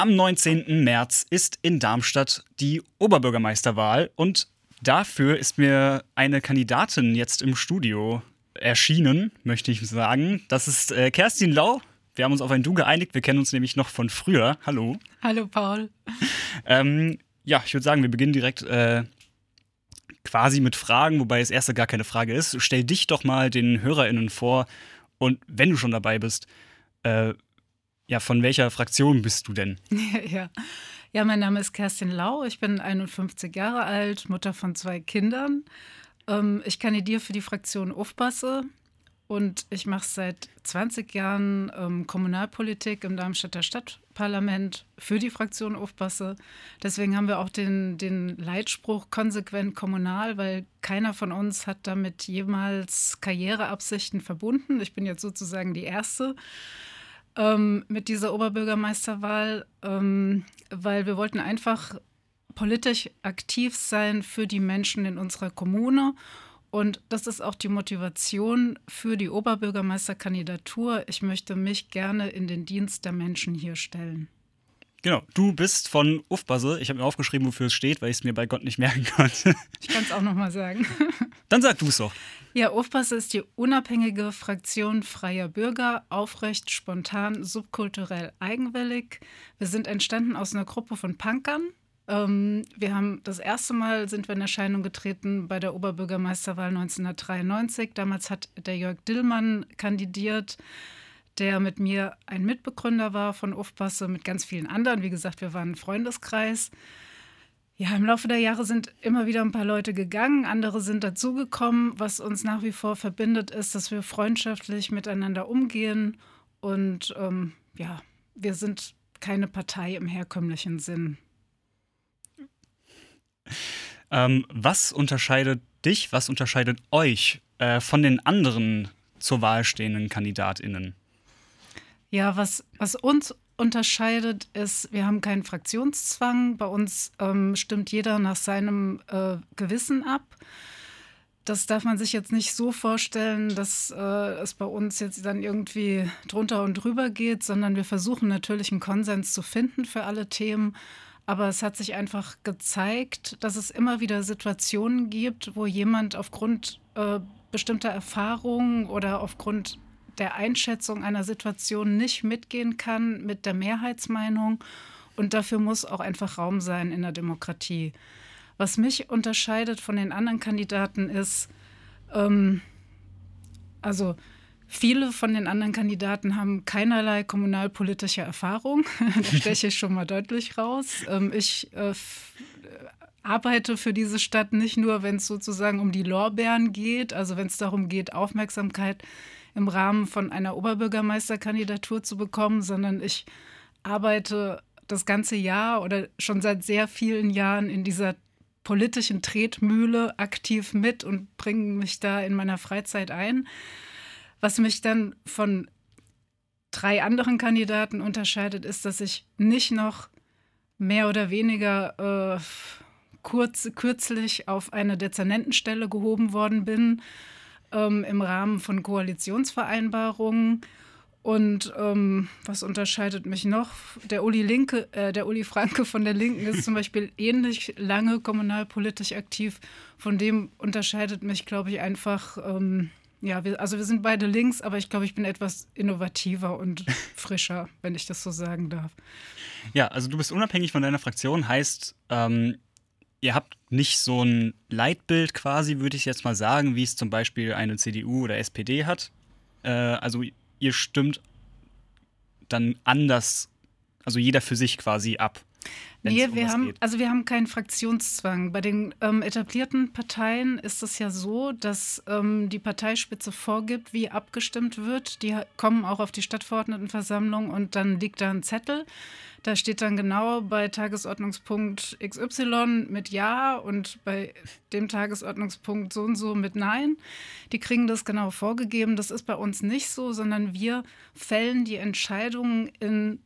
Am 19. März ist in Darmstadt die Oberbürgermeisterwahl und dafür ist mir eine Kandidatin jetzt im Studio erschienen, möchte ich sagen. Das ist äh, Kerstin Lau. Wir haben uns auf ein Du geeinigt. Wir kennen uns nämlich noch von früher. Hallo. Hallo, Paul. Ähm, ja, ich würde sagen, wir beginnen direkt äh, quasi mit Fragen, wobei das erste gar keine Frage ist. Stell dich doch mal den HörerInnen vor und wenn du schon dabei bist, äh, ja, von welcher Fraktion bist du denn? ja. ja, mein Name ist Kerstin Lau. Ich bin 51 Jahre alt, Mutter von zwei Kindern. Ähm, ich kandidiere für die Fraktion Ufbasse und ich mache seit 20 Jahren ähm, Kommunalpolitik im Darmstädter Stadtparlament für die Fraktion Ufbasse. Deswegen haben wir auch den, den Leitspruch konsequent kommunal, weil keiner von uns hat damit jemals Karriereabsichten verbunden. Ich bin jetzt sozusagen die Erste ähm, mit dieser Oberbürgermeisterwahl, ähm, weil wir wollten einfach politisch aktiv sein für die Menschen in unserer Kommune. Und das ist auch die Motivation für die Oberbürgermeisterkandidatur. Ich möchte mich gerne in den Dienst der Menschen hier stellen. Genau, du bist von Ufbase. Ich habe mir aufgeschrieben, wofür es steht, weil ich es mir bei Gott nicht merken konnte. Ich kann es auch nochmal sagen. Dann sag du es doch. Ja, Ufbase ist die unabhängige Fraktion freier Bürger, aufrecht, spontan, subkulturell, eigenwillig. Wir sind entstanden aus einer Gruppe von Punkern. Ähm, wir haben das erste Mal sind wir in Erscheinung getreten bei der Oberbürgermeisterwahl 1993. Damals hat der Jörg Dillmann kandidiert der mit mir ein Mitbegründer war von Ufbasse, mit ganz vielen anderen. Wie gesagt, wir waren ein Freundeskreis. Ja, im Laufe der Jahre sind immer wieder ein paar Leute gegangen, andere sind dazugekommen. Was uns nach wie vor verbindet, ist, dass wir freundschaftlich miteinander umgehen. Und ähm, ja, wir sind keine Partei im herkömmlichen Sinn. Ähm, was unterscheidet dich, was unterscheidet euch äh, von den anderen zur Wahl stehenden KandidatInnen? Ja, was, was uns unterscheidet, ist, wir haben keinen Fraktionszwang. Bei uns ähm, stimmt jeder nach seinem äh, Gewissen ab. Das darf man sich jetzt nicht so vorstellen, dass äh, es bei uns jetzt dann irgendwie drunter und drüber geht, sondern wir versuchen natürlich einen Konsens zu finden für alle Themen. Aber es hat sich einfach gezeigt, dass es immer wieder Situationen gibt, wo jemand aufgrund äh, bestimmter Erfahrungen oder aufgrund der Einschätzung einer Situation nicht mitgehen kann mit der Mehrheitsmeinung. Und dafür muss auch einfach Raum sein in der Demokratie. Was mich unterscheidet von den anderen Kandidaten ist, ähm, also viele von den anderen Kandidaten haben keinerlei kommunalpolitische Erfahrung. da steche ich schon mal deutlich raus. Ähm, ich äh, arbeite für diese Stadt nicht nur, wenn es sozusagen um die Lorbeeren geht, also wenn es darum geht, Aufmerksamkeit im Rahmen von einer Oberbürgermeisterkandidatur zu bekommen, sondern ich arbeite das ganze Jahr oder schon seit sehr vielen Jahren in dieser politischen Tretmühle aktiv mit und bringe mich da in meiner Freizeit ein. Was mich dann von drei anderen Kandidaten unterscheidet, ist, dass ich nicht noch mehr oder weniger äh, kurz, kürzlich auf eine Dezernentenstelle gehoben worden bin, ähm, im Rahmen von Koalitionsvereinbarungen. Und ähm, was unterscheidet mich noch? Der Uli Linke, äh, der Uli Franke von der Linken ist zum Beispiel ähnlich lange kommunalpolitisch aktiv. Von dem unterscheidet mich, glaube ich, einfach, ähm, ja, wir, also wir sind beide links, aber ich glaube, ich bin etwas innovativer und frischer, wenn ich das so sagen darf. Ja, also du bist unabhängig von deiner Fraktion, heißt, ähm, ihr habt nicht so ein Leitbild quasi, würde ich jetzt mal sagen, wie es zum Beispiel eine CDU oder SPD hat. Äh, also ihr stimmt dann anders, also jeder für sich quasi ab. Nee, um wir haben, geht. also wir haben keinen Fraktionszwang. Bei den ähm, etablierten Parteien ist es ja so, dass ähm, die Parteispitze vorgibt, wie abgestimmt wird. Die kommen auch auf die Stadtverordnetenversammlung und dann liegt da ein Zettel. Da steht dann genau bei Tagesordnungspunkt XY mit Ja und bei dem Tagesordnungspunkt so und so mit Nein. Die kriegen das genau vorgegeben. Das ist bei uns nicht so, sondern wir fällen die Entscheidungen in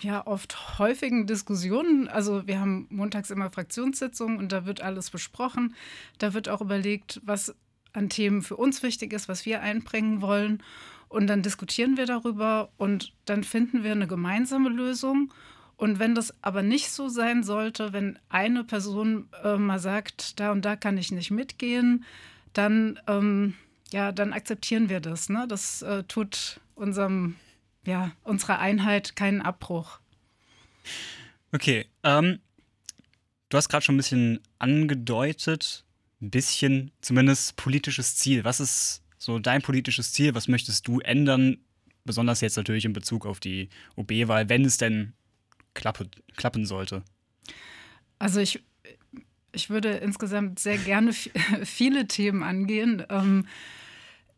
ja, oft häufigen Diskussionen. Also wir haben montags immer Fraktionssitzungen und da wird alles besprochen. Da wird auch überlegt, was an Themen für uns wichtig ist, was wir einbringen wollen. Und dann diskutieren wir darüber und dann finden wir eine gemeinsame Lösung. Und wenn das aber nicht so sein sollte, wenn eine Person äh, mal sagt, da und da kann ich nicht mitgehen, dann, ähm, ja, dann akzeptieren wir das. Ne? Das äh, tut unserem, ja, unserer Einheit keinen Abbruch. Okay, ähm, du hast gerade schon ein bisschen angedeutet, ein bisschen zumindest politisches Ziel. Was ist so dein politisches Ziel? Was möchtest du ändern? Besonders jetzt natürlich in Bezug auf die OB-Wahl, wenn es denn klappe, klappen sollte. Also ich, ich würde insgesamt sehr gerne viele Themen angehen. Ähm,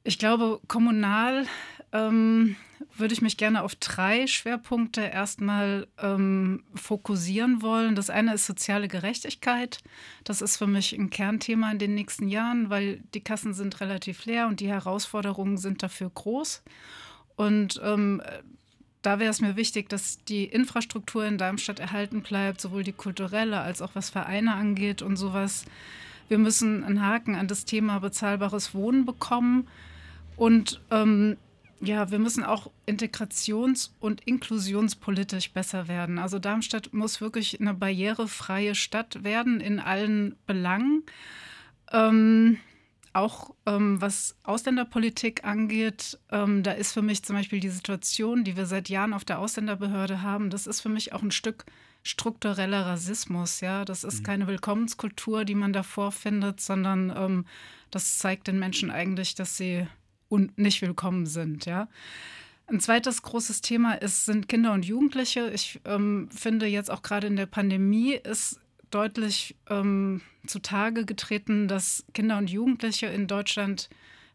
ich glaube, kommunal ähm, würde ich mich gerne auf drei Schwerpunkte erstmal ähm, fokussieren wollen. Das eine ist soziale Gerechtigkeit. Das ist für mich ein Kernthema in den nächsten Jahren, weil die Kassen sind relativ leer und die Herausforderungen sind dafür groß. Und ähm, da wäre es mir wichtig, dass die Infrastruktur in Darmstadt erhalten bleibt, sowohl die kulturelle als auch was Vereine angeht und sowas. Wir müssen einen Haken an das Thema bezahlbares Wohnen bekommen. Und ähm, ja, wir müssen auch integrations- und inklusionspolitisch besser werden. Also Darmstadt muss wirklich eine barrierefreie Stadt werden in allen Belangen. Ähm, auch ähm, was Ausländerpolitik angeht, ähm, da ist für mich zum Beispiel die Situation, die wir seit Jahren auf der Ausländerbehörde haben, das ist für mich auch ein Stück struktureller Rassismus. Ja, das ist mhm. keine Willkommenskultur, die man da vorfindet, sondern ähm, das zeigt den Menschen eigentlich, dass sie nicht willkommen sind. Ja. Ein zweites großes Thema ist, sind Kinder und Jugendliche. Ich ähm, finde jetzt auch gerade in der Pandemie ist deutlich ähm, zutage getreten, dass Kinder und Jugendliche in Deutschland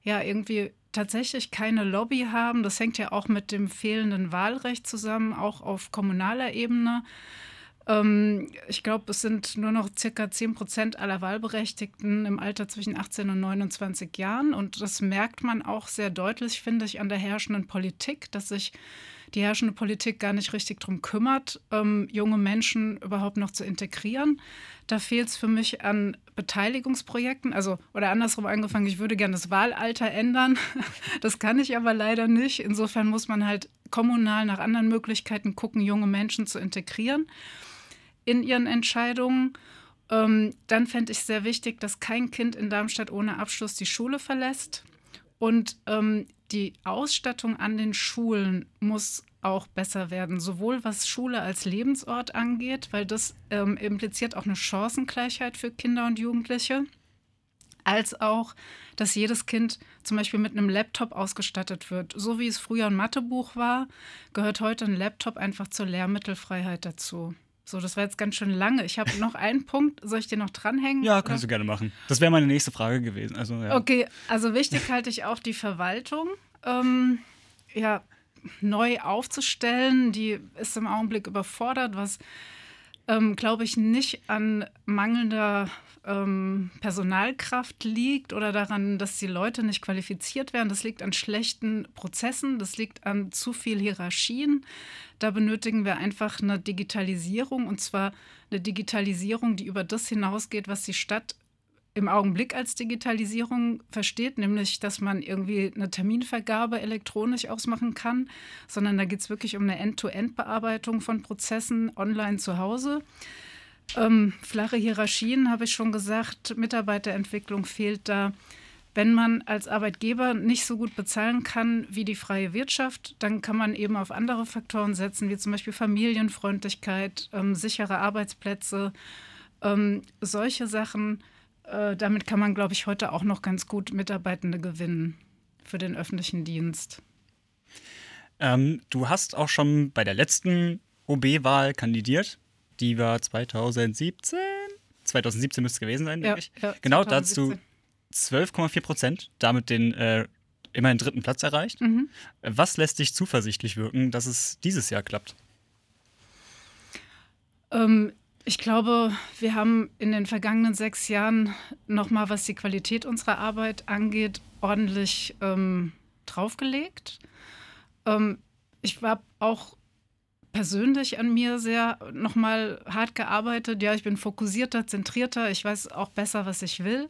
ja irgendwie tatsächlich keine Lobby haben. Das hängt ja auch mit dem fehlenden Wahlrecht zusammen, auch auf kommunaler Ebene. Ähm, ich glaube, es sind nur noch circa 10 Prozent aller Wahlberechtigten im Alter zwischen 18 und 29 Jahren. Und das merkt man auch sehr deutlich, finde ich, an der herrschenden Politik, dass sich die herrschende Politik gar nicht richtig darum kümmert, ähm, junge Menschen überhaupt noch zu integrieren. Da fehlt es für mich an Beteiligungsprojekten, also oder andersrum angefangen, ich würde gerne das Wahlalter ändern. Das kann ich aber leider nicht. Insofern muss man halt kommunal nach anderen Möglichkeiten gucken, junge Menschen zu integrieren in ihren Entscheidungen. Ähm, dann fände ich sehr wichtig, dass kein Kind in Darmstadt ohne Abschluss die Schule verlässt. Und ähm, die Ausstattung an den Schulen muss auch besser werden, sowohl was Schule als Lebensort angeht, weil das ähm, impliziert auch eine Chancengleichheit für Kinder und Jugendliche, als auch, dass jedes Kind zum Beispiel mit einem Laptop ausgestattet wird. So wie es früher ein Mathebuch war, gehört heute ein Laptop einfach zur Lehrmittelfreiheit dazu. So, das war jetzt ganz schön lange. Ich habe noch einen Punkt. Soll ich dir noch dranhängen? Ja, kannst oder? du gerne machen. Das wäre meine nächste Frage gewesen. Also, ja. Okay, also wichtig halte ich auch die Verwaltung. Ähm, ja, neu aufzustellen. Die ist im Augenblick überfordert, was, ähm, glaube ich, nicht an mangelnder ähm, Personalkraft liegt oder daran, dass die Leute nicht qualifiziert werden. Das liegt an schlechten Prozessen, das liegt an zu viel Hierarchien. Da benötigen wir einfach eine Digitalisierung und zwar eine Digitalisierung, die über das hinausgeht, was die Stadt im Augenblick als Digitalisierung versteht, nämlich dass man irgendwie eine Terminvergabe elektronisch ausmachen kann, sondern da geht es wirklich um eine End-to-End-Bearbeitung von Prozessen online zu Hause. Ähm, flache Hierarchien habe ich schon gesagt, Mitarbeiterentwicklung fehlt da. Wenn man als Arbeitgeber nicht so gut bezahlen kann wie die freie Wirtschaft, dann kann man eben auf andere Faktoren setzen, wie zum Beispiel Familienfreundlichkeit, ähm, sichere Arbeitsplätze, ähm, solche Sachen. Äh, damit kann man, glaube ich, heute auch noch ganz gut Mitarbeitende gewinnen für den öffentlichen Dienst. Ähm, du hast auch schon bei der letzten OB-Wahl kandidiert. Die war 2017. 2017 müsste es gewesen sein, denke ja, ich. Ja, genau, 2017. da hast du 12,4 Prozent, damit den äh, immerhin dritten Platz erreicht. Mhm. Was lässt dich zuversichtlich wirken, dass es dieses Jahr klappt? Ähm, ich glaube, wir haben in den vergangenen sechs Jahren nochmal, was die Qualität unserer Arbeit angeht, ordentlich ähm, draufgelegt. Ähm, ich habe auch persönlich an mir sehr nochmal hart gearbeitet. Ja, ich bin fokussierter, zentrierter. Ich weiß auch besser, was ich will.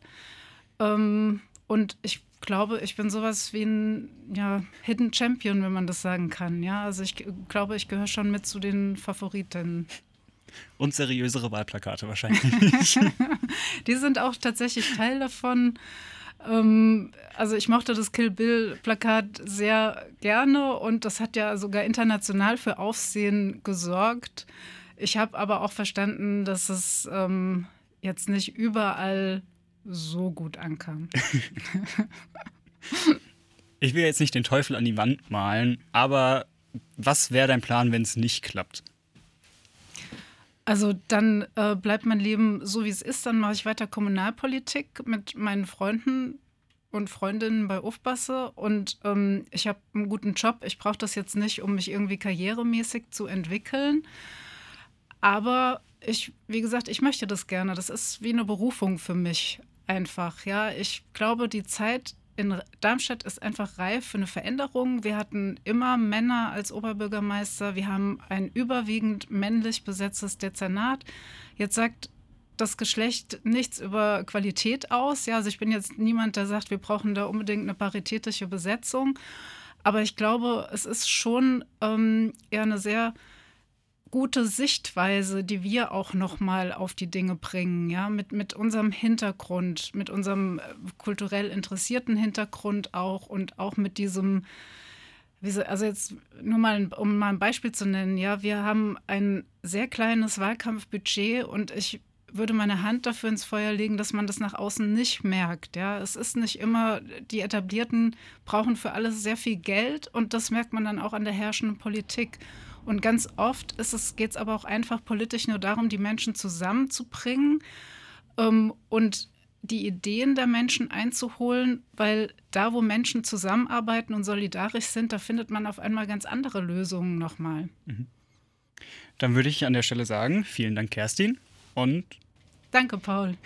Ähm, und ich glaube, ich bin sowas wie ein ja, Hidden Champion, wenn man das sagen kann. Ja, also ich glaube, ich gehöre schon mit zu den Favoriten. Und seriösere Wahlplakate wahrscheinlich. Die sind auch tatsächlich Teil davon. Ähm, also ich mochte das Kill Bill-Plakat sehr gerne und das hat ja sogar international für Aufsehen gesorgt. Ich habe aber auch verstanden, dass es ähm, jetzt nicht überall so gut ankam. ich will jetzt nicht den Teufel an die Wand malen, aber was wäre dein Plan, wenn es nicht klappt? Also dann äh, bleibt mein Leben so, wie es ist. Dann mache ich weiter Kommunalpolitik mit meinen Freunden und Freundinnen bei Ufbasse und ähm, ich habe einen guten Job. Ich brauche das jetzt nicht, um mich irgendwie karrieremäßig zu entwickeln. Aber ich, wie gesagt, ich möchte das gerne. Das ist wie eine Berufung für mich einfach. Ja, ich glaube, die Zeit in Darmstadt ist einfach reif für eine Veränderung. Wir hatten immer Männer als Oberbürgermeister. Wir haben ein überwiegend männlich besetztes Dezernat. Jetzt sagt das Geschlecht nichts über Qualität aus. Ja, also ich bin jetzt niemand, der sagt, wir brauchen da unbedingt eine paritätische Besetzung. Aber ich glaube, es ist schon ähm, eher eine sehr gute Sichtweise, die wir auch noch mal auf die Dinge bringen, ja, mit, mit unserem Hintergrund, mit unserem äh, kulturell interessierten Hintergrund auch und auch mit diesem, also jetzt nur mal, um mal ein Beispiel zu nennen, ja, wir haben ein sehr kleines Wahlkampfbudget und ich würde meine Hand dafür ins Feuer legen, dass man das nach außen nicht merkt. Ja, es ist nicht immer, die Etablierten brauchen für alles sehr viel Geld und das merkt man dann auch an der herrschenden Politik. Und ganz oft geht es aber auch einfach politisch nur darum, die Menschen zusammenzubringen ähm, und die Ideen der Menschen einzuholen, weil da, wo Menschen zusammenarbeiten und solidarisch sind, da findet man auf einmal ganz andere Lösungen nochmal. Mhm. Dann würde ich an der Stelle sagen, vielen Dank, Kerstin. Und danke, Paul.